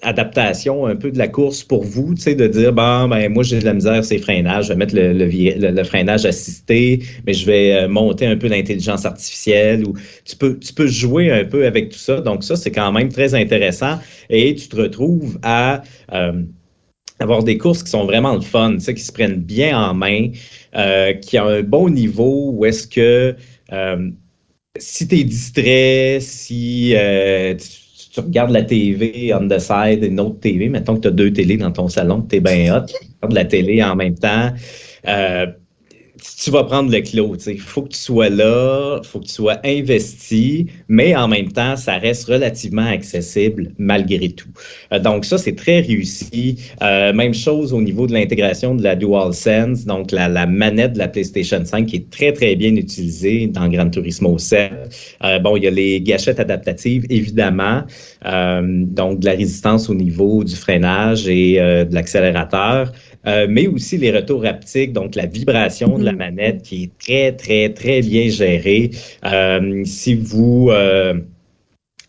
adaptation un peu de la course pour vous, tu sais, de dire, bon, ben, moi, j'ai de la misère, c'est freinage, je vais mettre le, freinage assisté, mais je vais euh, monter un peu l'intelligence artificielle ou tu peux, tu peux jouer un peu avec tout ça. Donc, ça, c'est quand même très intéressant et tu te retrouves à, euh, avoir des courses qui sont vraiment le fun, tu sais, qui se prennent bien en main, euh, qui ont un bon niveau où est-ce que si tu es distrait, si tu, tu regardes la TV on the side, une autre TV, mettons que tu as deux télés dans ton salon, tu es bien hot, tu regardes la télé en même temps, euh, tu vas prendre le clos. Il faut que tu sois là, il faut que tu sois investi, mais en même temps, ça reste relativement accessible malgré tout. Euh, donc ça, c'est très réussi. Euh, même chose au niveau de l'intégration de la DualSense, donc la, la, manette de la PlayStation 5 qui est très, très bien utilisée dans Gran Turismo 7. Euh, bon, il y a les gâchettes adaptatives, évidemment, euh, donc de la résistance au niveau du freinage et euh, de l'accélérateur. Euh, mais aussi les retours haptiques, donc la vibration de la manette qui est très, très, très bien gérée. Euh, si vous euh,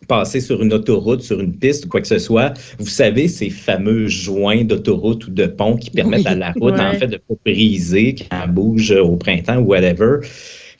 passez sur une autoroute, sur une piste ou quoi que ce soit, vous savez ces fameux joints d'autoroute ou de pont qui permettent oui, à la route, ouais. en fait, de pas briser quand elle bouge au printemps ou whatever.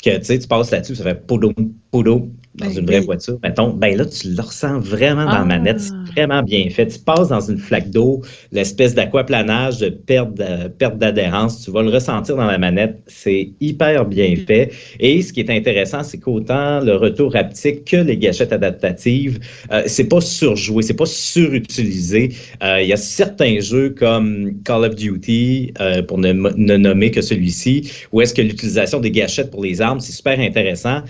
Que tu sais, tu passes là-dessus, ça fait poudou, poudou, dans ben, une vraie oui. voiture, mettons, ben là, tu le ressens vraiment dans ah. la manette. C'est vraiment bien fait. Tu passes dans une flaque d'eau, l'espèce d'aquaplanage de perte, de, perte d'adhérence, tu vas le ressentir dans la manette. C'est hyper bien fait. Et ce qui est intéressant, c'est qu'autant le retour haptique que les gâchettes adaptatives, euh, c'est pas surjoué, c'est pas surutilisé. Euh, il y a certains jeux comme Call of Duty, euh, pour ne, ne nommer que celui-ci, où est-ce que l'utilisation des gâchettes pour les armes, c'est super intéressant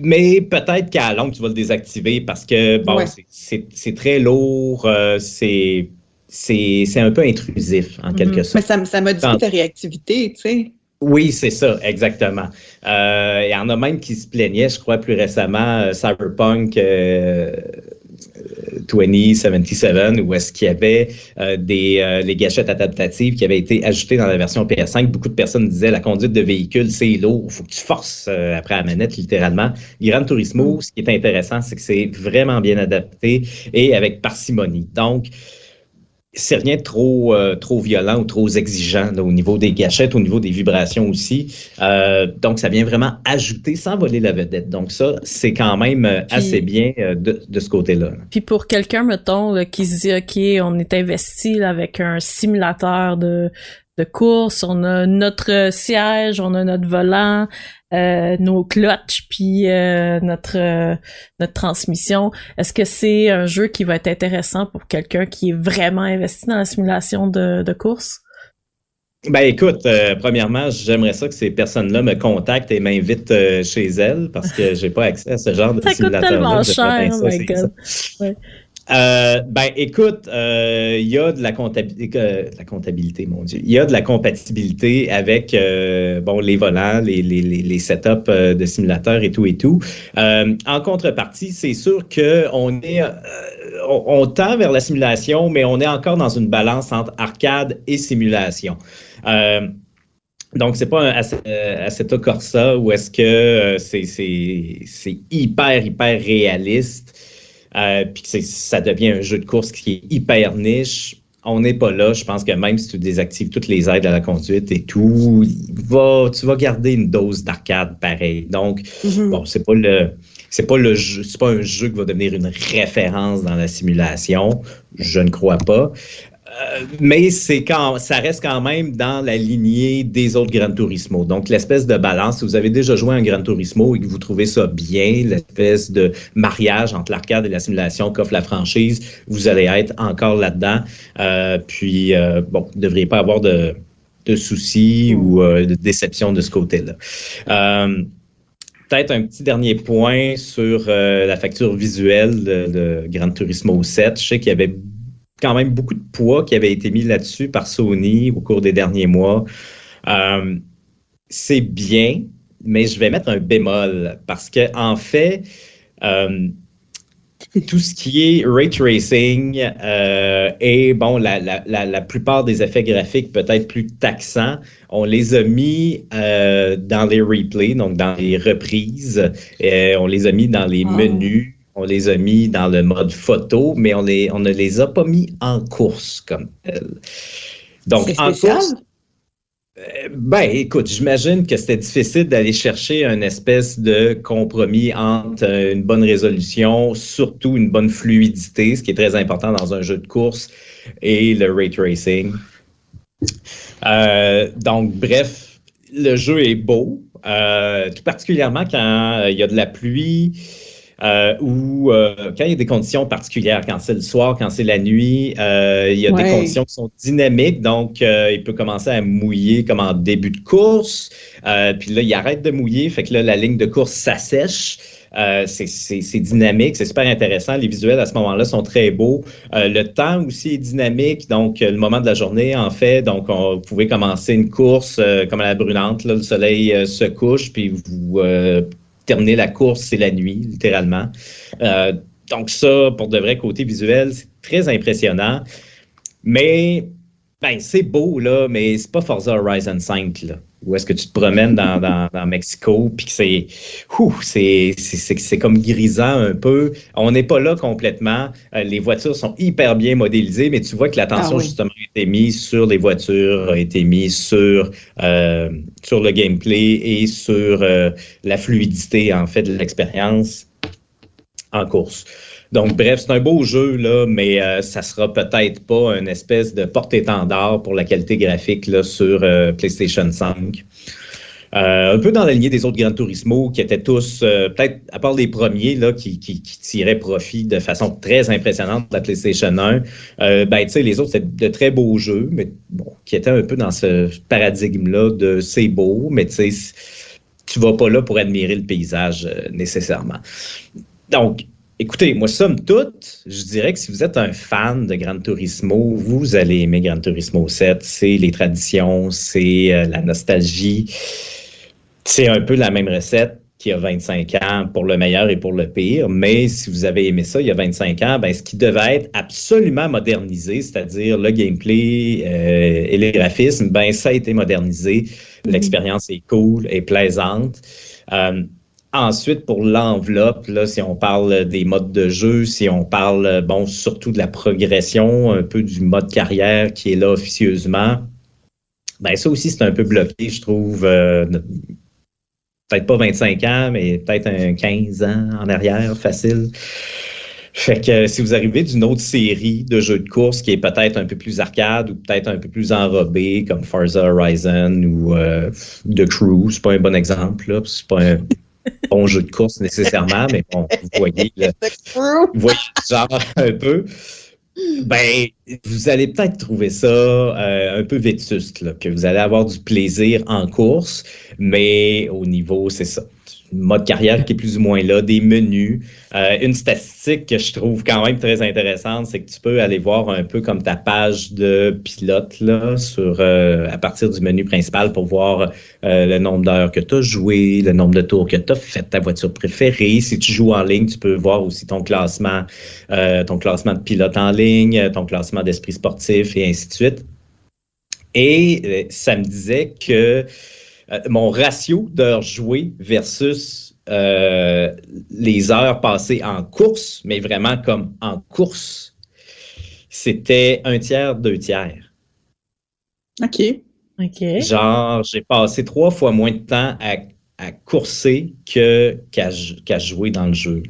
mais peut-être qu'à la longue, tu vas le désactiver parce que bon, ouais. c'est très lourd, euh, c'est c'est un peu intrusif, en quelque mhm. sorte. Mais ça, modifie ta réactivité, tu sais. Oui, c'est ça, exactement. Euh, il y en a même qui se plaignaient, je crois, plus récemment, euh, Cyberpunk 2077, euh, où est-ce qu'il y avait des les gâchettes adaptatives qui avaient été ajoutées dans la version PS5. Beaucoup de personnes disaient la conduite de véhicule, c'est lourd, faut que tu forces après la manette, littéralement. Gran Turismo, ce qui est intéressant, c'est que c'est vraiment bien adapté et avec parcimonie. Donc, c'est rien de trop, euh, trop violent ou trop exigeant au niveau des gâchettes, au niveau des vibrations aussi. Euh, donc, ça vient vraiment ajouter sans voler la vedette. Donc, ça, c'est quand même euh, assez bien de, de, ce côté-là. Puis pour quelqu'un, mettons, qui se dit, OK, on est investi avec un simulateur de, de course, on a notre siège, on a notre volant, euh, nos clutches, puis euh, notre euh, notre transmission. Est-ce que c'est un jeu qui va être intéressant pour quelqu'un qui est vraiment investi dans la simulation de, de course? Ben écoute, premièrement, j'aimerais ça que ces personnes-là me contactent et m'invitent chez elles parce que j'ai pas accès à ce genre de simulateur. Ça coûte tellement cher, oh my god. Euh, ben, écoute, euh, il y a de la comptabilité, euh, la mon Dieu. Il y a de la compatibilité avec bon les volants, les, les, les setups de simulateurs et tout et tout. en contrepartie, c'est sûr que on est, on, tend vers la simulation, mais on est encore dans une balance entre arcade et simulation. Donc, c'est pas un Assetto Corsa où est-ce que c'est hyper, hyper réaliste. Euh, puis que ça devient un jeu de course qui est hyper niche. On n'est pas là. Je pense que même si tu désactives toutes les aides à la conduite et tout, va, tu vas garder une dose d'arcade pareil. Donc, mm-hmm. bon, c'est pas le c'est pas le jeu, c'est pas un jeu qui va devenir une référence dans la simulation. Je ne crois pas. Euh, mais c'est quand ça reste quand même dans la lignée des autres Gran Turismo. Donc l'espèce de balance, si vous avez déjà joué un Gran Turismo et que vous trouvez ça bien, l'espèce de mariage entre l'arcade et la simulation qu'offre la franchise, vous allez être encore là-dedans. Euh, puis euh, bon, vous ne devriez pas avoir de, de soucis ou de déception de ce côté-là. Peut-être un petit dernier point sur la facture visuelle de, de Gran Turismo 7. Je sais qu'il y avait quand même beaucoup de poids qui avait été mis là-dessus par Sony au cours des derniers mois. Euh, c'est bien, mais je vais mettre un bémol parce que en fait, euh, tout ce qui est ray tracing euh, et bon, la, la, la, plupart des effets graphiques peut-être plus taxants, on les a mis dans les replays, donc dans les reprises, et on les a mis dans les ah. menus on les a mis dans le mode photo, mais on, les, on ne les a pas mis en course comme tel. Donc, en course. Euh, ben, écoute, j'imagine que c'était difficile d'aller chercher un espèce de compromis entre une bonne résolution, surtout une bonne fluidité, ce qui est très important dans un jeu de course, et le ray tracing. Euh, donc, bref, le jeu est beau, euh, tout particulièrement quand il y a de la pluie. Euh, ou euh, quand il y a des conditions particulières, quand c'est le soir, quand c'est la nuit, euh, il y a des conditions qui sont dynamiques, donc il peut commencer à mouiller comme en début de course, puis là, il arrête de mouiller, fait que là, la ligne de course s'assèche. c'est dynamique, c'est super intéressant. Les visuels à ce moment-là sont très beaux. le temps aussi est dynamique, donc le moment de la journée, en fait. Donc, on, vous pouvez commencer une course comme à la brûlante. Là, le soleil se couche, puis vous terminer la course, c'est la nuit, littéralement. Euh, donc ça, pour de vrai côté visuel, c'est très impressionnant. Mais ben, c'est beau, là, mais c'est pas Forza Horizon 5, là. Où est-ce que tu te promènes dans, dans, Mexico, puis que c'est, c'est, c'est, comme grisant un peu. On n'est pas là complètement. Euh, les voitures sont hyper bien modélisées, mais tu vois que l'attention, ah justement, a été mise sur les voitures, a été mise sur, euh, sur le gameplay et sur euh, la fluidité, en fait, de l'expérience en course. Donc, bref, c'est un beau jeu, là, mais euh, ça sera peut-être pas une espèce de porte-étendard pour la qualité graphique là, sur euh, PlayStation 5. Euh, un peu dans la lignée des autres Gran Turismo qui étaient tous, peut-être à part les premiers là, qui, qui, qui, tiraient profit de façon très impressionnante de la PlayStation 1, ben, les autres, c'était de très beaux jeux, mais bon, qui étaient un peu dans ce paradigme-là de c'est beau, mais tu sais, tu vas pas là pour admirer le paysage nécessairement. Donc, Écoutez, moi, somme toute, je dirais que si vous êtes un fan de Gran Turismo, vous allez aimer Gran Turismo 7. C'est les traditions, c'est euh, la nostalgie. C'est un peu la même recette qu'il y a 25 ans pour le meilleur et pour le pire. Mais si vous avez aimé ça il y a 25 ans, ben, ce qui devait être absolument modernisé, c'est-à-dire le gameplay euh, et les graphismes, ben, ça a été modernisé. Mm-hmm. L'expérience est cool et plaisante. Euh, Ensuite, pour l'enveloppe, là, si on parle des modes de jeu, si on parle, bon, surtout de la progression, un peu du mode carrière qui est là officieusement, ben ça aussi, c'est un peu bloqué, je trouve. Euh, peut-être pas 25 ans, mais peut-être un 15 ans en arrière, facile. Fait que si vous arrivez d'une autre série de jeux de course qui est peut-être un peu plus arcade ou peut-être un peu plus enrobé, comme Forza Horizon ou euh, The Crew, c'est pas un bon exemple, là, c'est pas un bon jeu de course nécessairement, mais bon, vous voyez, vous voyez genre un peu. Ben, vous allez peut-être trouver ça euh, un peu vétuste, là, que vous allez avoir du plaisir en course, mais au niveau, c'est ça, mode carrière qui est plus ou moins là, des menus. Euh, une statistique que je trouve quand même très intéressante, c'est que tu peux aller voir un peu comme ta page de pilote là, sur, euh, à partir du menu principal pour voir euh, le nombre d'heures que tu as joué, le nombre de tours que tu as fait, ta voiture préférée. Si tu joues en ligne, tu peux voir aussi ton classement, ton classement de pilote en ligne, ton classement d'esprit sportif et ainsi de suite. Et ça me disait que euh, mon ratio d'heures jouées versus euh, les heures passées en course, mais vraiment comme en course, c'était un tiers, deux tiers. OK. OK. Genre, j'ai passé trois fois moins de temps à, courser qu'à jouer dans le jeu.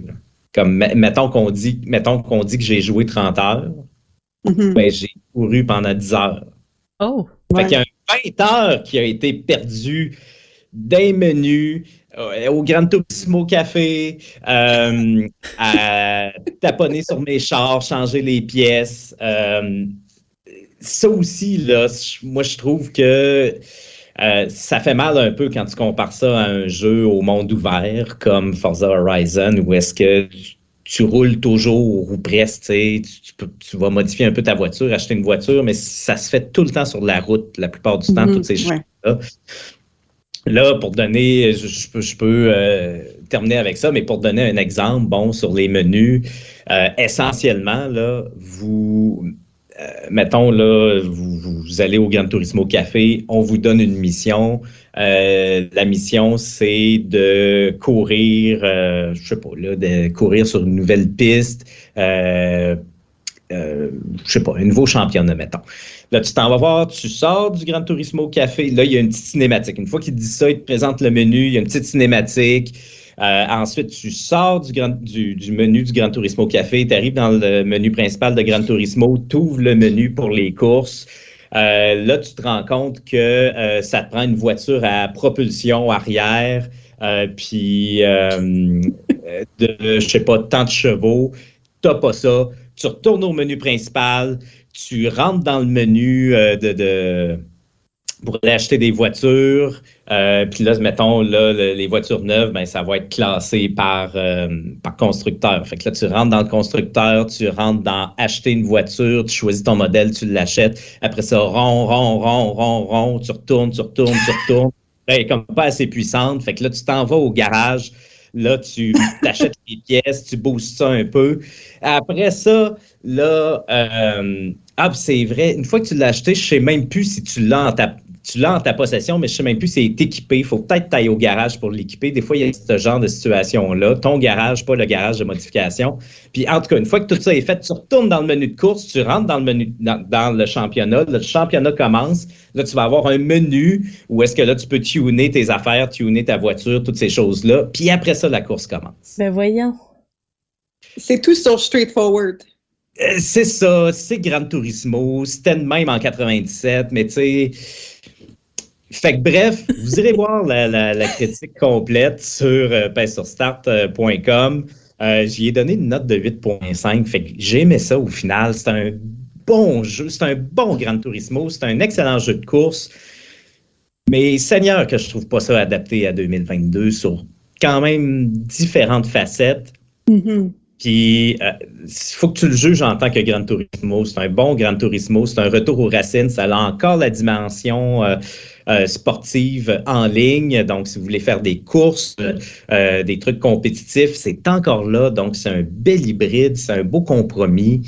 Comme, mettons qu'on dit, mettons qu'on dit que j'ai joué 30 heures, mm-hmm. ben, j'ai couru pendant 10 heures. Oh! Fait qu'il y a 20 heures qui a été perdu des menus, euh, au Grand Turismo Café, euh, à taponner sur mes chars, changer les pièces. Euh, ça aussi, là, moi, je trouve que ça fait mal un peu quand tu compares ça à un jeu au monde ouvert comme Forza Horizon, où est-ce que tu roules toujours ou presque, tu, tu, vas modifier un peu ta voiture, acheter une voiture, mais ça se fait tout le temps sur la route, la plupart du temps, mhm, toutes ces choses-là. Là, pour donner, je, peux, euh, terminer avec ça, mais pour donner un exemple, bon, sur les menus, euh, essentiellement, là, vous, mettons, là, vous, vous, allez au Gran Turismo Café, on vous donne une mission. Euh, la mission, c'est de courir, euh, je sais pas, là, de courir sur une nouvelle piste. Euh, euh, je sais pas, un nouveau championnat, mettons. Là, tu t'en vas voir, tu sors du Gran Turismo Café. Là, il y a une petite cinématique. Une fois qu'il dit ça, il te présente le menu, il y a une petite cinématique. Euh, ensuite, tu sors du, menu du Gran Turismo Café, tu arrives dans le menu principal de Gran Turismo, tu ouvres le menu pour les courses. Euh, là, tu te rends compte que euh, ça te prend une voiture à propulsion arrière, puis de, je sais pas, tant de chevaux. T'as pas ça. Tu retournes au menu principal, tu rentres dans le menu de aller acheter des voitures. Euh, puis là, mettons, là, les voitures neuves, ben, ça va être classé par, euh, par constructeur. Fait que là, tu rentres dans le constructeur, tu rentres dans acheter une voiture, tu choisis ton modèle, tu l'achètes. Après ça, rond, rond, rond, rond, rond, tu retournes, tu retournes, tu retournes. Elle est comme pas assez puissante. Fait que là, tu t'en vas au garage. Là, tu achètes les pièces, tu boostes ça un peu. Après ça, là, euh, ah, c'est vrai, une fois que tu l'as acheté, je sais même plus si tu l'as tu l'as en ta possession, mais je ne sais même plus si c'est équipé. Il faut peut-être tailler au garage pour l'équiper. Des fois, il y a ce genre de situation-là. Ton garage, pas le garage de modification. Puis, en tout cas, une fois que tout ça est fait, tu retournes dans le menu de course, tu rentres dans le menu, dans, le championnat. Le championnat commence. Là, tu vas avoir un menu où est-ce que là, tu peux tuner tes affaires, tuner ta voiture, toutes ces choses-là. Puis après ça, la course commence. Ben voyons. C'est tout sur straightforward. Euh, c'est ça, c'est Gran Turismo, c'était le même en 97, mais tu sais, fait que bref, vous irez voir la, critique complète sur, euh, ben, sur start.com. Euh, J'y ai donné une note de 8.5. Fait que j'ai aimé ça au final. C'est un bon jeu, c'est un bon Gran Turismo, c'est un excellent jeu de course. Mais Seigneur, que je trouve pas ça adapté à 2022 sur quand même différentes facettes. Mm-hmm. Puis, il faut que tu le juges en tant que Gran Turismo. C'est un bon Gran Turismo. C'est un retour aux racines. Ça a encore la dimension sportive en ligne. Donc, si vous voulez faire des courses, des trucs compétitifs, c'est encore là. Donc, c'est un bel hybride. C'est un beau compromis.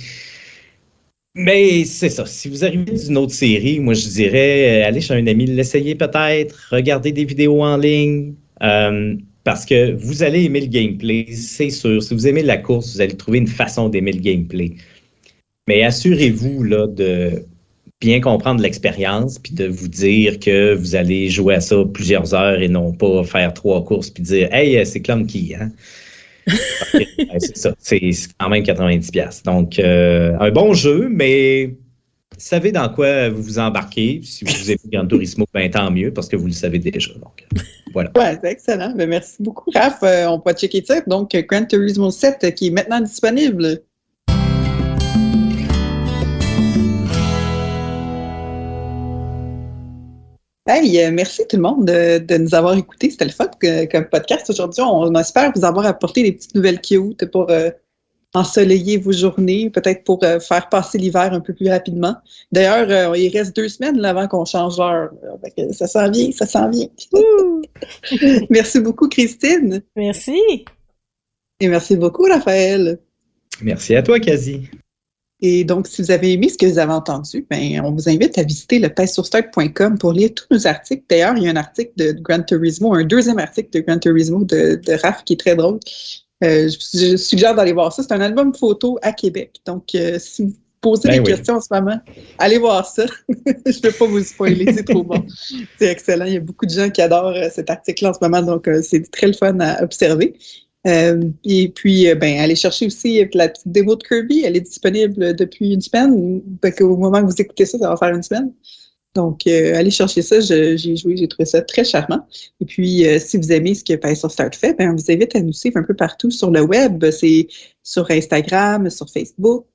Mais c'est ça. Si vous arrivez d'une autre série, moi je dirais euh, allez chez un ami, l'essayer peut-être, regardez des vidéos en ligne. Euh, parce que vous allez aimer le gameplay, c'est sûr. Si vous aimez la course, vous allez trouver une façon d'aimer le gameplay. Mais assurez-vous de bien comprendre l'expérience, puis de vous dire que vous allez jouer à ça plusieurs heures et non pas faire trois courses puis dire Hey, c'est qui hein? c'est ça. C'est quand même 90$. Donc, euh, un bon jeu, mais savez dans quoi vous vous embarquez. Si vous aimez Gran Turismo, ben, tant mieux, parce que vous le savez déjà. Donc, voilà. Ouais, c'est excellent. Ben, merci beaucoup, Raph. Euh, on peut checker ça. Donc, Gran Turismo 7 qui est maintenant disponible. Hey, euh, merci tout le monde de, nous avoir écoutés. C'était le fun comme podcast aujourd'hui. On, espère vous avoir apporté des petites nouvelles cute pour euh, ensoleiller vos journées, peut-être pour euh, faire passer l'hiver un peu plus rapidement. D'ailleurs, il reste deux semaines avant qu'on change l'heure. Ça s'en vient, ça s'en vient. merci beaucoup, Christine. Merci. Et merci beaucoup, Raphaël. Merci à toi, Kazi. Et donc, si vous avez aimé ce que vous avez entendu, ben, on vous invite à visiter le pour lire tous nos articles. D'ailleurs, il y a un article de Gran Turismo, un deuxième article de Gran Turismo de, de Raph qui est très drôle. Euh, je, suggère d'aller voir ça. C'est un album photo à Québec. Donc, euh, si vous posez ben des questions en ce moment, allez voir ça. je ne peux pas vous spoiler, c'est trop bon. C'est excellent. Il y a beaucoup de gens qui adorent euh, cet article en ce moment, donc c'est très le fun à observer. Euh, et puis, euh, ben, allez chercher aussi la petite démo de Kirby. Elle est disponible depuis une semaine. Au moment que vous écoutez ça, ça va faire une semaine. Donc, euh, allez chercher ça. J'ai joué, j'ai trouvé ça très charmant. Et puis, si vous aimez ce que Python Start fait, ben, on vous invite à nous suivre un peu partout sur le web. C'est sur Instagram, sur Facebook,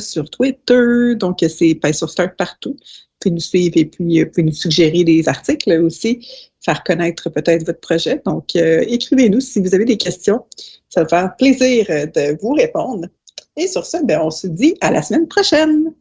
sur Twitter. Donc, c'est Python Start partout. Pouvez nous suivre et puis vous pouvez nous suggérer des articles aussi faire connaître peut-être votre projet. Donc, euh, écrivez-nous si vous avez des questions. Ça va faire plaisir euh, de vous répondre. Et sur ce, ben, on se dit à la semaine prochaine.